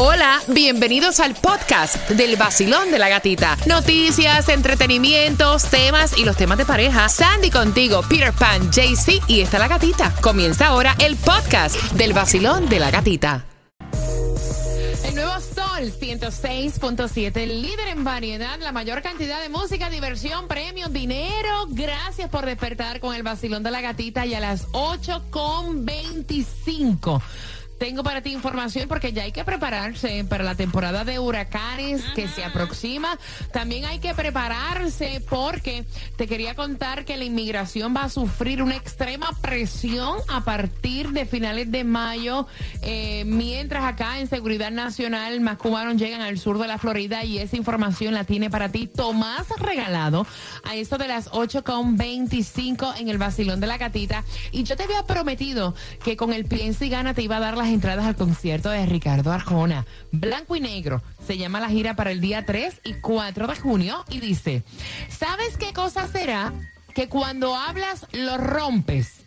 Hola, bienvenidos al podcast del vacilón de la gatita. Noticias, entretenimientos, temas y los temas de pareja. Sandy contigo, Peter Pan, JC y está la gatita. Comienza ahora el podcast del vacilón de la gatita. El nuevo Sol 106.7, líder en variedad, la mayor cantidad de música, diversión, premios, dinero. Gracias por despertar con el vacilón de la gatita y a las 8.25. Tengo para ti información porque ya hay que prepararse para la temporada de huracanes que se aproxima. También hay que prepararse porque te quería contar que la inmigración va a sufrir una extrema presión a partir de finales de mayo, eh, mientras acá en Seguridad Nacional más cubanos llegan al sur de la Florida y esa información la tiene para ti Tomás Regalado a eso de las 8.25 en el Basilón de la Gatita. Y yo te había prometido que con el Piensa y Gana te iba a dar las entradas al concierto de Ricardo Arjona. Blanco y negro. Se llama la gira para el día 3 y 4 de junio y dice, ¿sabes qué cosa será? Que cuando hablas lo rompes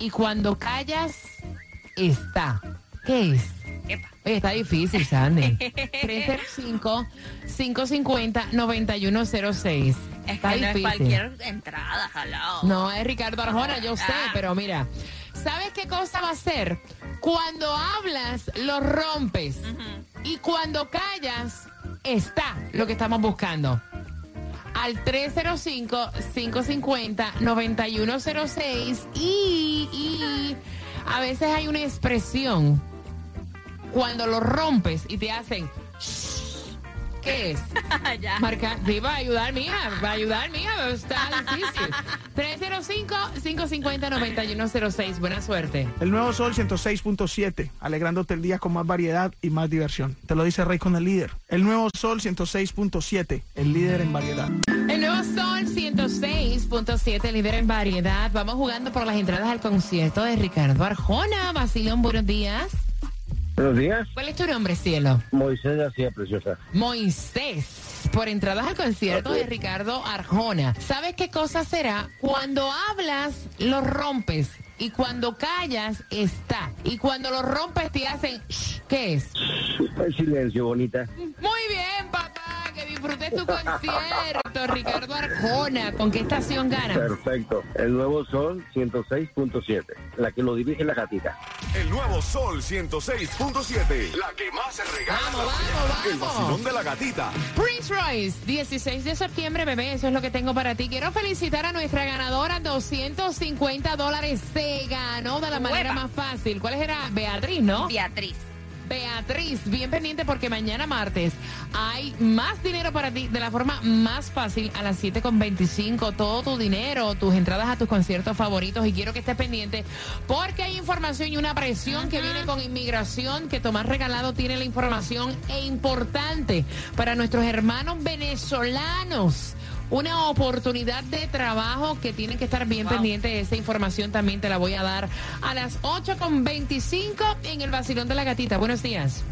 y cuando callas está. ¿Qué es? Oye, está difícil, Sandy. 305-550-9106. Está Está que no es difícil. cualquier entrada, hello. No, es Ricardo Arjona, yo sé, Ah. pero mira, ¿sabes qué cosa va a ser? Cuando hablas, lo rompes. Y cuando callas, está lo que estamos buscando. Al 305-550-9106 y, y a veces hay una expresión cuando lo rompes y te hacen... ¿Qué es? ya. Marca, sí, va a ayudar, mija, va a ayudar, mija, pero está difícil. 305-550-9106, buena suerte. El nuevo Sol 106.7, alegrándote el día con más variedad y más diversión. Te lo dice Rey con el líder. El nuevo Sol 106.7, el líder en variedad. El nuevo Sol 106.7, líder en variedad. Vamos jugando por las entradas al concierto de Ricardo Arjona. Basilón, buenos días. Buenos días, ¿Cuál es tu nombre, cielo? Moisés García Preciosa. Moisés. Por entradas al concierto de Ricardo Arjona. ¿Sabes qué cosa será? Cuando hablas, lo rompes. Y cuando callas, está. Y cuando lo rompes, te hacen... "Shh". ¿Qué es? El silencio, bonita. Muy bien, disfrutes tu concierto, Ricardo Arjona. ¿Con qué estación ganas? Perfecto. El nuevo Sol 106.7, la que lo dirige la gatita. El nuevo Sol 106.7. La que más se regala. Vamos, vamos, El vamos. vacilón de la gatita. Prince Royce, 16 de septiembre, bebé, eso es lo que tengo para ti. Quiero felicitar a nuestra ganadora, 250 dólares. Se ganó de la manera más fácil. ¿Cuál era? Beatriz, ¿no? Beatriz. Beatriz, bien pendiente porque mañana martes hay más dinero para ti de la forma más fácil a las 7.25. Todo tu dinero, tus entradas a tus conciertos favoritos y quiero que estés pendiente porque hay información y una presión que viene con inmigración que Tomás Regalado tiene la información e importante para nuestros hermanos venezolanos. Una oportunidad de trabajo que tienen que estar bien Wow. pendientes de esa información también te la voy a dar a las 8.25 en el Vacilón de la Gatita. Buenos días.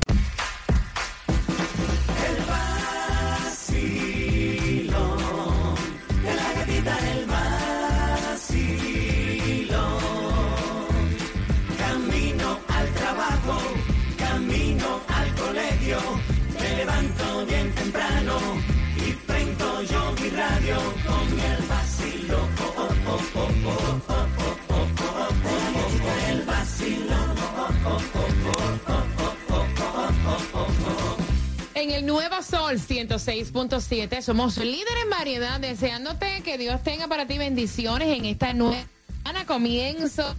El Nuevo Sol 106.7 somos líder en variedad, deseándote que Dios tenga para ti bendiciones en esta nueva semana. Comienzo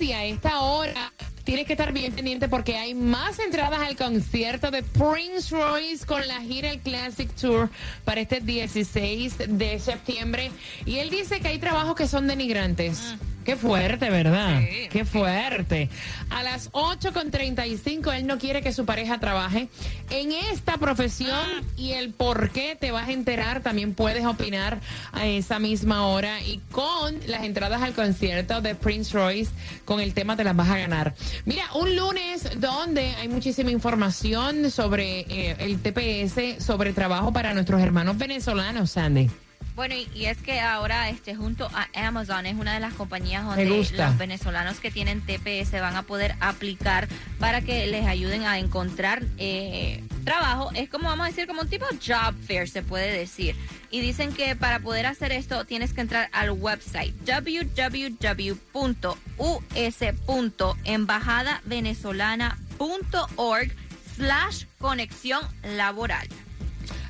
y a esta hora tienes que estar bien pendiente porque hay más entradas al concierto de Prince Royce con la gira El Classic Tour para este 16 de septiembre. Y él dice que hay trabajos que son denigrantes. Qué fuerte, ¿verdad? Sí, Qué fuerte. A las 8.35 él no quiere que su pareja trabaje en esta profesión y el por qué te vas a enterar. También puedes opinar a esa misma hora y con las entradas al concierto de Prince Royce con el tema te las vas a ganar. Mira, un lunes donde hay muchísima información sobre eh, el TPS, sobre trabajo para nuestros hermanos venezolanos, Sandy. Bueno, y, y es que ahora este junto a Amazon es una de las compañías donde los venezolanos que tienen TPS van a poder aplicar para que les ayuden a encontrar eh, trabajo. Es como vamos a decir como un tipo job fair se puede decir. Y dicen que para poder hacer esto tienes que entrar al website www.us.embajadavenezolana.org slash conexión laboral.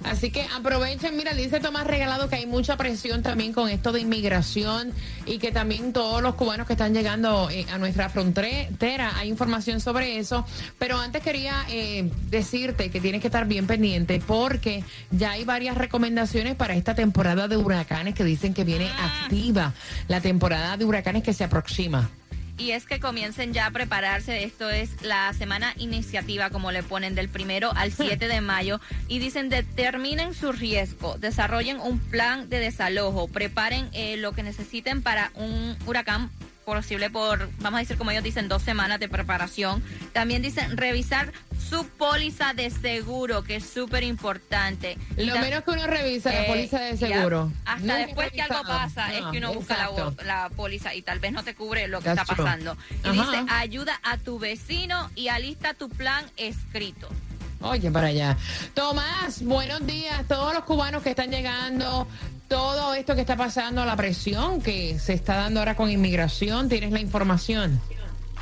Así que aprovechen, mira, dice Tomás Regalado que hay mucha presión también con esto de inmigración y que también todos los cubanos que están llegando eh, a nuestra frontera, hay información sobre eso. Pero antes quería eh, decirte que tienes que estar bien pendiente porque ya hay varias recomendaciones para esta temporada de huracanes que dicen que viene activa, la temporada de huracanes que se aproxima. Y es que comiencen ya a prepararse. Esto es la semana iniciativa, como le ponen, del primero al 7 de mayo. Y dicen, determinen su riesgo, desarrollen un plan de desalojo, preparen eh, lo que necesiten para un huracán posible por, vamos a decir como ellos dicen, dos semanas de preparación. También dicen revisar su póliza de seguro, que es súper importante. Lo menos que uno revisa la eh, póliza de ya, seguro. hasta Nunca he después que algo pasa es Ah, que uno busca la, la póliza y tal vez no te cubre lo que That's está true. pasando. Y Ajá. dice, ayuda a tu vecino y alista tu plan escrito. Oye, para allá. Tomás, buenos días. Todos los cubanos que están llegando, todo esto que está pasando, la presión que se está dando ahora con inmigración, ¿tienes la información?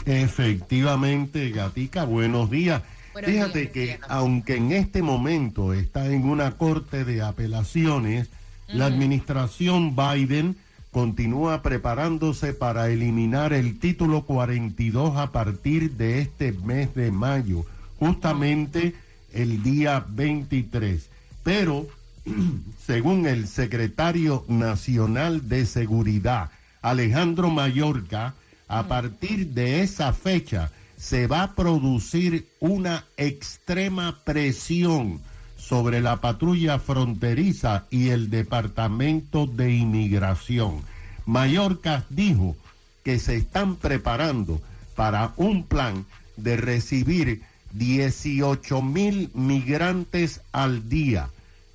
Efectivamente, Gatica, buenos días. Buenos Fíjate días, que aunque en este momento está en una corte de apelaciones, la administración Biden continúa preparándose para eliminar el título 42 a partir de este mes de mayo, justamente el día 23. Pero, según el secretario nacional de seguridad, Alejandro Mayorga, a partir de esa fecha se va a producir una extrema presión sobre la patrulla fronteriza y el Departamento de Inmigración. Mallorca dijo que se están preparando para un plan de recibir 18 mil migrantes al día,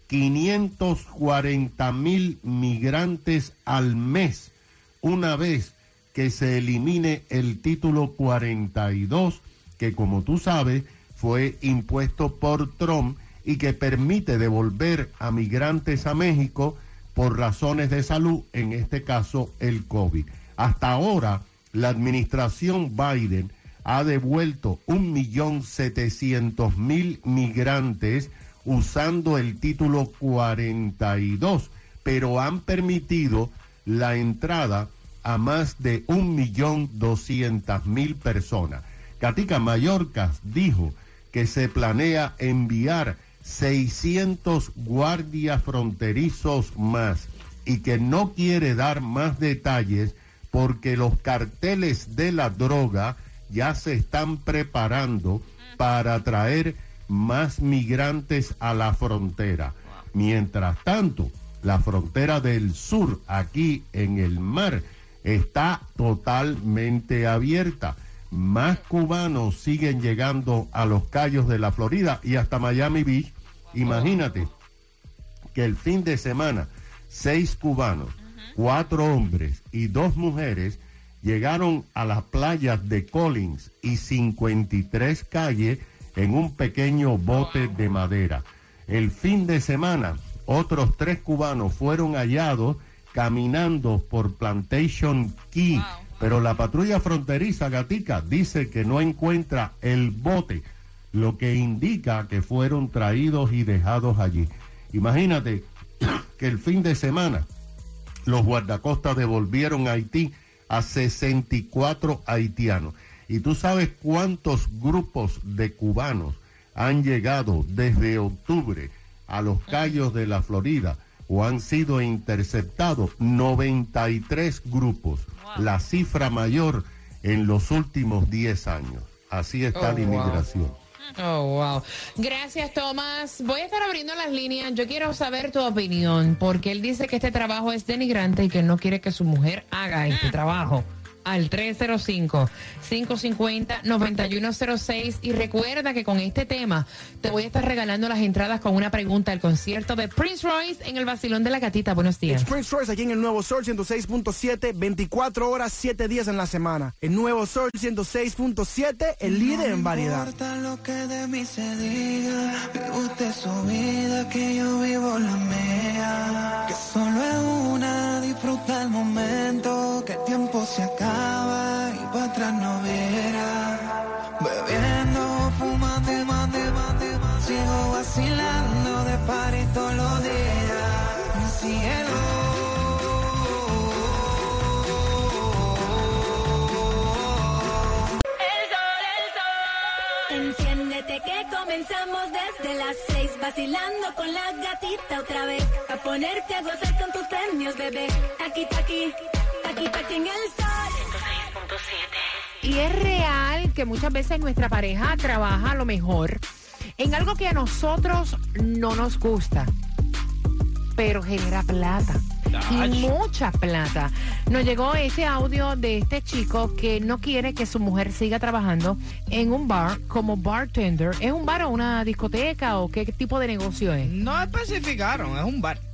540 mil migrantes al mes, una vez que se elimine el título 42, que como tú sabes fue impuesto por Trump y que permite devolver a migrantes a México por razones de salud, en este caso el COVID. Hasta ahora, la administración Biden ha devuelto un millón setecientos mil migrantes usando el título 42, pero han permitido la entrada a más de un millón doscientas mil personas. Catica Mallorca dijo que se planea enviar 600 guardias fronterizos más y que no quiere dar más detalles porque los carteles de la droga ya se están preparando para traer más migrantes a la frontera. Mientras tanto, la frontera del sur, aquí en el mar, está totalmente abierta. Más cubanos siguen llegando a los callos de la Florida y hasta Miami Beach. Imagínate que el fin de semana seis cubanos, cuatro hombres y dos mujeres llegaron a las playas de Collins y 53 calles en un pequeño bote de madera. El fin de semana, otros tres cubanos fueron hallados caminando por Plantation Key, pero la patrulla fronteriza Gatica dice que no encuentra el bote, lo que indica que fueron traídos y dejados allí. Imagínate que el fin de semana los guardacostas devolvieron a Haití a 64 haitianos. ¿Y tú sabes cuántos grupos de cubanos han llegado desde octubre a los callos de la Florida o han sido interceptados? 93 grupos, la cifra mayor en los últimos 10 años. Así está Oh, la inmigración. Oh, wow. Gracias, Tomás. Voy a estar abriendo las líneas. Yo quiero saber tu opinión, porque él dice que este trabajo es denigrante y que él no quiere que su mujer haga este trabajo. Al 305-550-9106 y recuerda que con este tema te voy a estar regalando las entradas con una pregunta al concierto de Prince Royce en el Basilón de la Gatita. Buenos días. Prince Royce aquí en el Nuevo Sol 106.7, 24 horas, 7 días en la semana. El Nuevo Sol 106.7, el líder en variedad. No importa lo que de mí se diga, vive usted su vida, que yo vivo la mía. Que solo es una, disfruta el momento, que el tiempo se acaba y para atrás no verá. Bebiendo, fumando, y más, de más, de más, sigo vacilando de party todos los días. Mi cielo. Enciéndete que comenzamos desde las seis vacilando con la gatita otra vez a ponerte a gozar con tus premios bebé aquí aquí aquí aquí en el sol Y es real que muchas veces nuestra pareja trabaja a lo mejor en algo que a nosotros no nos gusta, pero genera plata. Y mucha plata. Nos llegó ese audio de este chico que no quiere que su mujer siga trabajando en un bar como bartender. ¿Es un bar o una discoteca o qué tipo de negocio es? No especificaron, es un bar.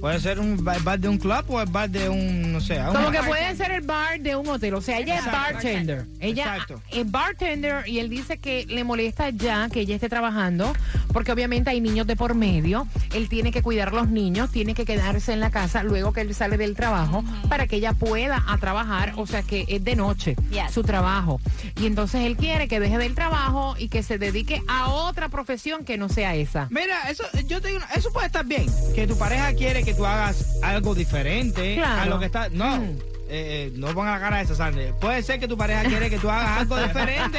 Puede ser un bar, de un club o el bar de un, no sé, un Como que puede ser el bar de un hotel. O sea, ella Exacto. es bartender. Ella Exacto. es bartender y él dice que le molesta ya que ella esté trabajando porque obviamente hay niños de por medio. Él tiene que cuidar a los niños, tiene que quedarse en la casa luego que él sale del trabajo para que ella pueda a trabajar. O sea, que es de noche Yes. su trabajo. Y entonces él quiere que deje del trabajo y que se dedique a otra profesión que no sea esa. Mira, eso, yo te digo, eso puede estar bien. Que tu pareja quiere que tú hagas algo diferente Claro. a lo que está. No, Mm. eh, eh, no ponga la cara de esa Sandy. Puede ser que tu pareja quiere que tú hagas algo diferente.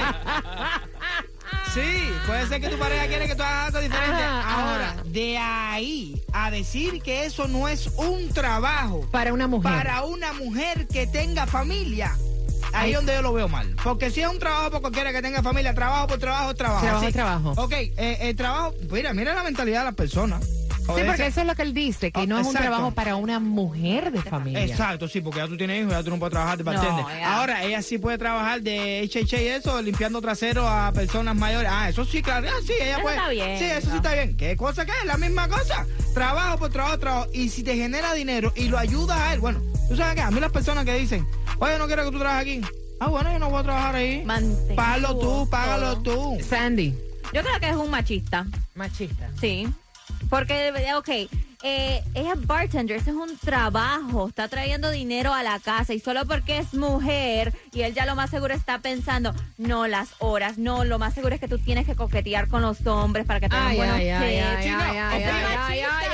Sí, puede ser que tu pareja quiere que tú hagas algo diferente. Ajá, Ahora, ajá. de ahí a decir que eso no es un trabajo Para una mujer. para una mujer que tenga familia. Ahí es donde yo lo veo mal. Porque si es un trabajo por cualquiera que tenga familia, trabajo por trabajo, trabajo. Trabajo Sí. es trabajo. Ok, eh, el trabajo, mira, mira la mentalidad de las personas. Sí, porque eso es lo que él dice, que Oh, no es un trabajo para una mujer de familia. Exacto, sí, porque ya tú tienes hijos, ya tú no puedes trabajar de bartender. Ahora, ella sí puede trabajar de HH y eso, limpiando trasero a personas mayores. Ah, eso sí, claro, ah, sí, ella Eso puede. está bien, Sí, eso sí está bien. ¿Qué cosa que es? La misma cosa. Trabajo por trabajo, trabajo. Y si te genera dinero y lo ayudas a él, bueno, tú sabes que a mí las personas que dicen, oye, no quiero que tú trabajes aquí. Ah, bueno, yo no voy a trabajar ahí. Págalo tú, págalo tú. Sandy, Yo creo que es un machista. machista. Sí. Porque, ok, eh, ella es bartender, ese es un trabajo, está trayendo dinero a la casa y solo porque es mujer y él ya lo más seguro está pensando, no las horas, no, lo más seguro es que tú tienes que coquetear con los hombres para que tengan buenos ay, ay, tips. ay, Chico, ay, ay,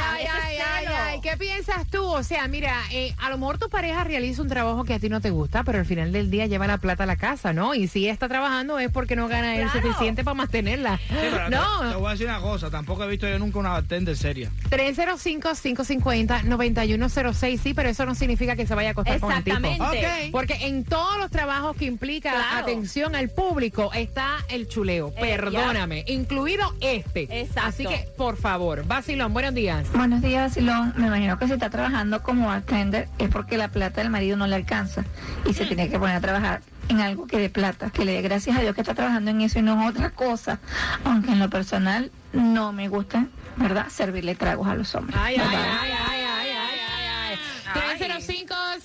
¿Qué piensas tú? O sea, mira, eh, a lo mejor tu pareja realiza un trabajo que a ti no te gusta, pero al final del día lleva la plata a la casa, ¿no? Y si ella está trabajando es porque no gana el suficiente para mantenerla. Sí, pero te- te, no, voy a decir una cosa, tampoco he visto yo nunca una bartender seria. 305-550-9106, sí, pero eso no significa que se vaya a acostar con el tipo. Exactamente. Ok. Porque en todos los trabajos que implica Claro. atención al público está el chuleo. Eh, Perdóname, incluido este. Exacto. Así que, por favor, Basilón, buenos días. Buenos días, Silón. Me imagino que si está trabajando como bartender es porque la plata del marido no le alcanza y se tiene que poner a trabajar en algo que dé plata, que le dé gracias a Dios que está trabajando en eso y no en otra cosa. Aunque en lo personal no me gusta, ¿verdad? Servirle tragos a los hombres. Ay, ay, ay, ay, ay, ay, ay.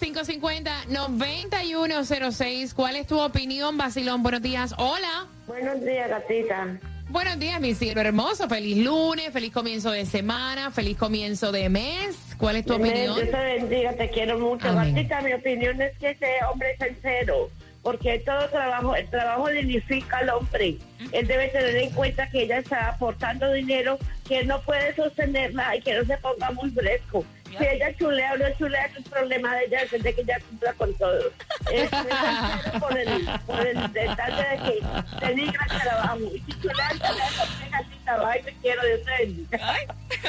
305-550-9106. ¿Cuál es tu opinión, Basilón? Buenos días. Hola. Buenos días, gatita. Buenos días, mi cielo hermoso. Feliz lunes, feliz comienzo de semana, feliz comienzo de mes. ¿Cuál es tu opinión? Dios te bendiga, te quiero mucho. Amén. Gatita, mi opinión es que ese hombre es sincero, porque todo trabajo, el trabajo dignifica al hombre. Él debe tener en cuenta que ella está aportando dinero, que no puede sostenerla y que no se ponga muy fresco. Si ella chulea o no chulea, es un problema de ella, desde que ella cumpla con todo. Es, es por el, por el detalle de que denigra el trabajo. Y si chulea, chulea, chulea, gatita, ay, te quiero, Dios te bendiga.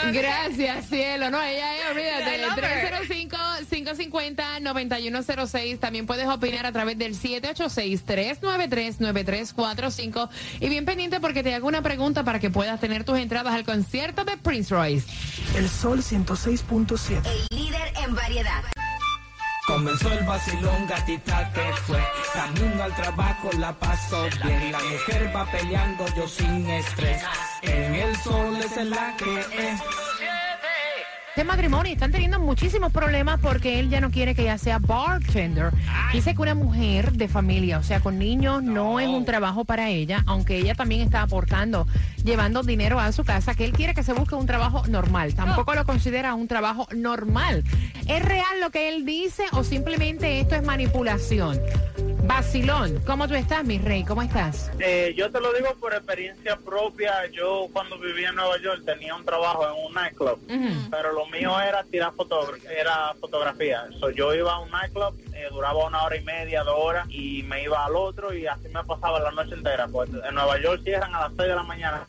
Gracias, cielo. No, ella es, olvídate. love her. 305-550-9106. También puedes opinar a través del 786-393-9345. Y bien pendiente porque te hago una pregunta para que puedas tener tus entradas al concierto de Prince Royce. El Sol 106.7. el líder en variedad Comenzó el vacilón, gatita que fue. Camino al trabajo la paso bien. La mujer va peleando, yo sin estrés. En el sol es la que es. Este matrimonio están teniendo muchísimos problemas porque él ya no quiere que ella sea bartender. Dice que una mujer de familia, o sea, con niños, no, es un trabajo para ella, aunque ella también está aportando, llevando dinero a su casa, que él quiere que se busque un trabajo normal. Tampoco lo considera un trabajo normal. ¿Es real lo que él dice o simplemente esto es manipulación? Vacilón, ¿cómo tú estás, mi rey? ¿Cómo estás? Eh, yo te lo digo por experiencia propia. Yo cuando vivía en Nueva York tenía un trabajo en un nightclub, pero lo mío era tirar foto era fotografía. So, yo iba a un nightclub, eh, duraba una hora y media, dos horas, y me iba al otro y así me pasaba la noche entera. Pues en Nueva York cierran a las 6 de la mañana.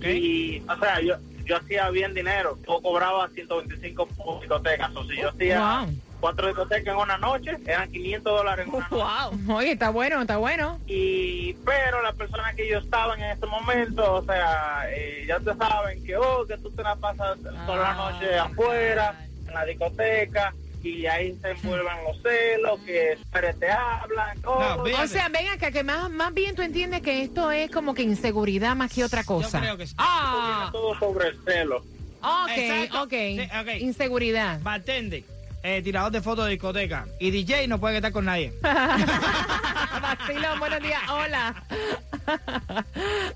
Y, o sea, yo, yo hacía bien dinero. Yo cobraba 125 por discotecas. O si yo hacía cuatro discotecas en una noche, eran 500 dólares en una noche. Oye, está bueno, está bueno. Y, pero las personas que yo estaban en este momento, o sea, eh, ya te saben que, oh, que tú te la pasas toda la noche afuera, en la discoteca, y ahí se envuelven los celos, que siempre te hablan, todo. o sea, ven acá, que más, más bien tú entiendes que esto es como que inseguridad más que otra cosa. creo que sí. Ah, Todo sobre el celo. ok, Exacto. ok. Sí, ok. Inseguridad. Bartender, eh, tirador de fotos de discoteca. Y DJ no puede estar con nadie. Vacilón, buenos días. Hola.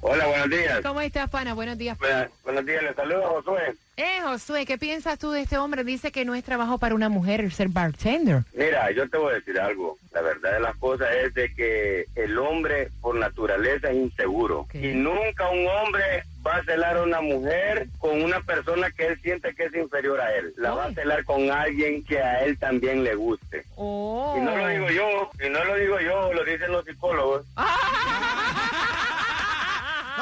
Hola, buenos días. ¿Cómo estás, pana? Buenos días. Buenos días, les saludo, Josué. Eh, Josué, ¿qué piensas tú de este hombre? Dice que no es trabajo para una mujer el ser bartender. Mira, yo te voy a decir algo. La verdad de las cosas es de que el hombre por naturaleza es inseguro. Y nunca un hombre va a celar a una mujer con una persona que él siente que es inferior a él. La va a celar con alguien que a él también le guste. Oh. Y no lo digo yo, y no lo digo yo, lo dicen los psicólogos.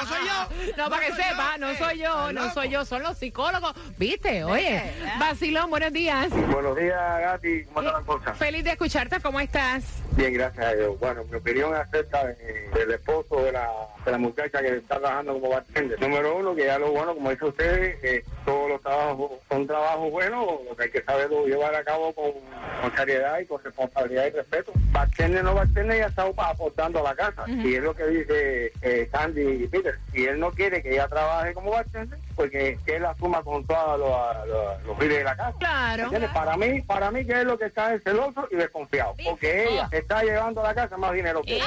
No soy yo. No, para que sepa, no soy yo, no soy yo, son los psicólogos. ¿Viste? Oye, Vacilón, buenos días. Buenos días, Gati. ¿Cómo está la cosa? Feliz de escucharte, ¿cómo estás? Bien, gracias a Dios. Bueno, mi opinión acerca de- del esposo de la, de la muchacha que está trabajando como bartender. Número uno, que ya lo bueno, como dice usted, que todos los trabajos son trabajos buenos, lo que hay que saberlo llevar a cabo con, con seriedad y con responsabilidad y respeto. Bartender no bartender ya está aportando a la casa. Y es lo que dice eh, Sandy y Peter. Si él no quiere que ella trabaje como bartender, pues que, que él asuma con todos los, los, de la casa. Claro. ¿Entiendes? Para mí, para mí que es lo que está es celoso y desconfiado. Porque ella está llevando a la casa más dinero que él.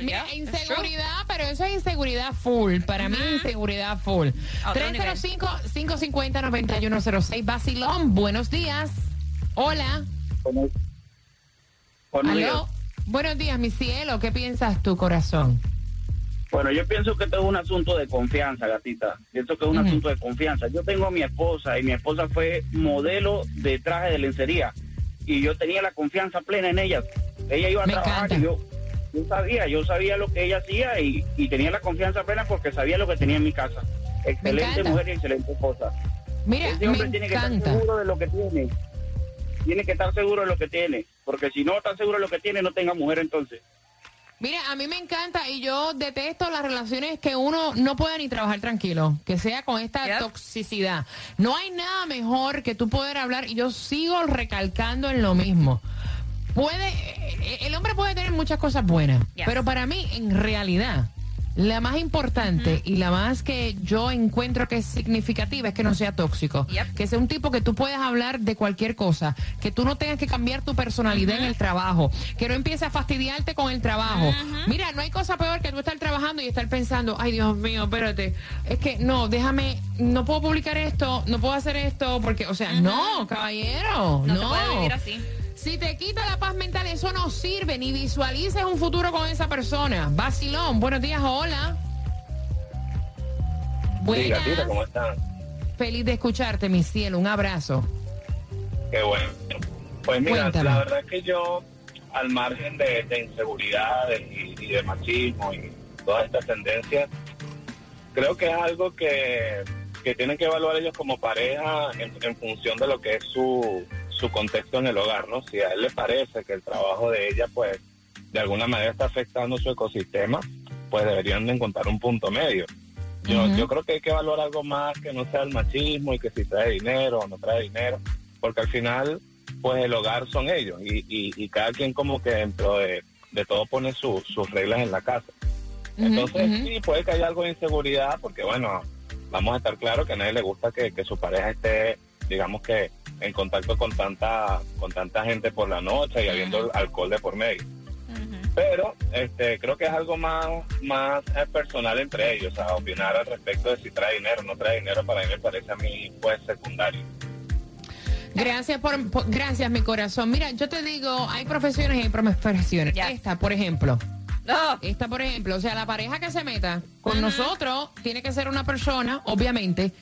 Mira, inseguridad, pero eso es inseguridad full. Para mí, inseguridad full. A otro nivel. 305-550-9106. Basilón, buenos días. Hola. Aló. Buenos días, mi cielo. ¿Qué piensas tú, corazón? Bueno, yo pienso que esto es un asunto de confianza, gatita. Pienso que es un asunto de confianza. Yo tengo a mi esposa y mi esposa fue modelo de traje de lencería y yo tenía la confianza plena en ella. Ella iba a trabajar y yo, yo sabía, yo sabía lo que ella hacía y, y tenía la confianza plena porque sabía lo que tenía en mi casa. Excelente mujer y excelente esposa. Mira, Ese hombre me tiene que estar seguro de lo que tiene. Tiene que estar seguro de lo que tiene. Porque si no está seguro de lo que tiene, no tenga mujer entonces. Mira, a mí me encanta y yo detesto las relaciones que uno no puede ni trabajar tranquilo, que sea con esta toxicidad. No hay nada mejor que tú poder hablar y yo sigo recalcando en lo mismo. Puede, eh, el hombre puede tener muchas cosas buenas, pero para mí, en realidad, la más importante y la más que yo encuentro que es significativa es que no sea tóxico. Que sea un tipo que tú puedas hablar de cualquier cosa. Que tú no tengas que cambiar tu personalidad en el trabajo. Que no empiece a fastidiarte con el trabajo. Mira, no hay cosa peor que tú estar trabajando y estar pensando, ay Dios mío, espérate. Es que no, déjame, no puedo publicar esto, no puedo hacer esto, porque, o sea, no, caballero. No No, se puede vivir así. Si te quita la paz mental, eso no sirve, ni visualices un futuro con esa persona. Vacilón, buenos días, hola. Buenas. gatita, ¿cómo están? Feliz de escucharte, mi cielo. Un abrazo. Qué bueno. Pues mira, Cuéntame. la verdad es que yo, al margen de, de inseguridades y, y de machismo y todas estas tendencias, creo que es algo que, que tienen que evaluar ellos como pareja en, en función de lo que es su, su contexto en el hogar, ¿no? Si a él le parece que el trabajo de ella, pues, de alguna manera está afectando su ecosistema, pues deberían de encontrar un punto medio. Yo, yo creo que hay que evaluar algo más que no sea el machismo y que si trae dinero o no trae dinero, porque al final, pues el hogar son ellos y, y, y cada quien como que dentro de, de todo pone su- sus reglas en la casa. Entonces, sí, puede que haya algo de inseguridad, porque bueno, vamos a estar claros que a nadie le gusta que, que su pareja esté, digamos que, en contacto con tanta, con tanta gente por la noche y habiendo alcohol de por medio. Pero este, creo que es algo más, más eh, personal entre ellos, o sea, opinar al respecto de si trae dinero o no trae dinero, para mí me parece a mí, pues, secundario. Gracias por, por- gracias mi corazón. Mira, yo te digo, hay profesiones y hay profesiones. Esta, por ejemplo. Esta, por ejemplo, o sea, la pareja que se meta con nosotros tiene que ser una persona, obviamente,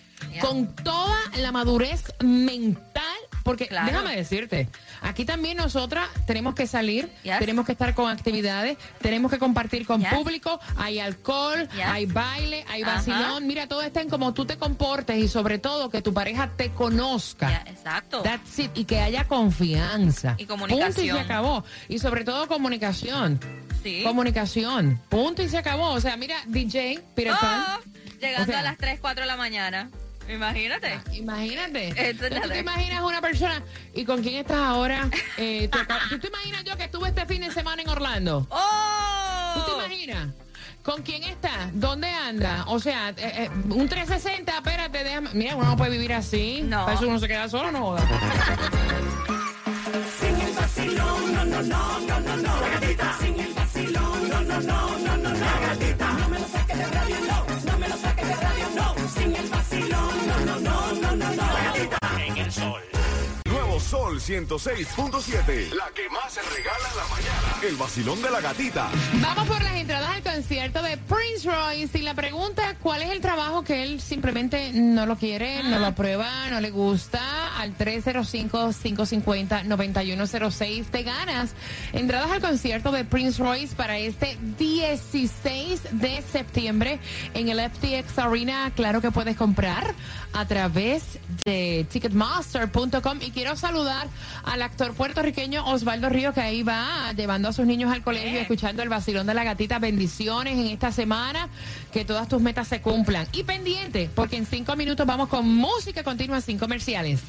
con toda la madurez mental, porque Claro. déjame decirte, aquí también nosotras tenemos que salir, tenemos que estar con actividades, tenemos que compartir con Yes. público, hay alcohol, Yes. hay baile, hay Ajá. vacilón, mira, todo está en cómo tú te comportes y sobre todo que tu pareja te conozca. Exacto. That's it. Y que haya confianza. Y comunicación. Punto y se acabó. Y sobre todo comunicación. Sí. Comunicación. Punto y se acabó. O sea, mira, DJ, Pan. Oh, llegando O sea, a las 3, 4 de la mañana. Imagínate. Imagínate. Esto es ¿Tú te imaginas una persona y con quién estás ahora? Eh, tú, ¿Tú te imaginas yo que estuve este fin de semana en Orlando? ¡Oh! ¿Tú te imaginas? ¿Con quién está? ¿Dónde anda? O sea, eh, eh, un 360, espérate, déjame. Mira, uno no puede vivir así. No. Para eso uno se queda solo, no joda. Sin el vacilón, no, no, no, no, no, no. La gatita. Sin el vacilón, no, no, no, no, no, no. La gatita. No me lo saques de radio, no. No me lo saques de radio, no. Sin el vacilón, sol. Nuevo Sol 106.7. La que más se regala en la mañana. El vacilón de la gatita. Vamos por las entradas al concierto de Prince Royce y la pregunta, ¿cuál es el trabajo que él simplemente no lo quiere, no lo aprueba, no le gusta? Al 305-550-9106 te ganas entradas al concierto de Prince Royce para este 16 de septiembre en el FTX Arena. Claro que puedes comprar a través de ticketmaster.com y quiero saludar al actor puertorriqueño Osvaldo Ríos que ahí va llevando a sus niños al colegio, escuchando el vacilón de la gatita. Bendiciones en esta semana, que todas tus metas se cumplan. Y pendiente, porque en cinco minutos vamos con música continua sin comerciales.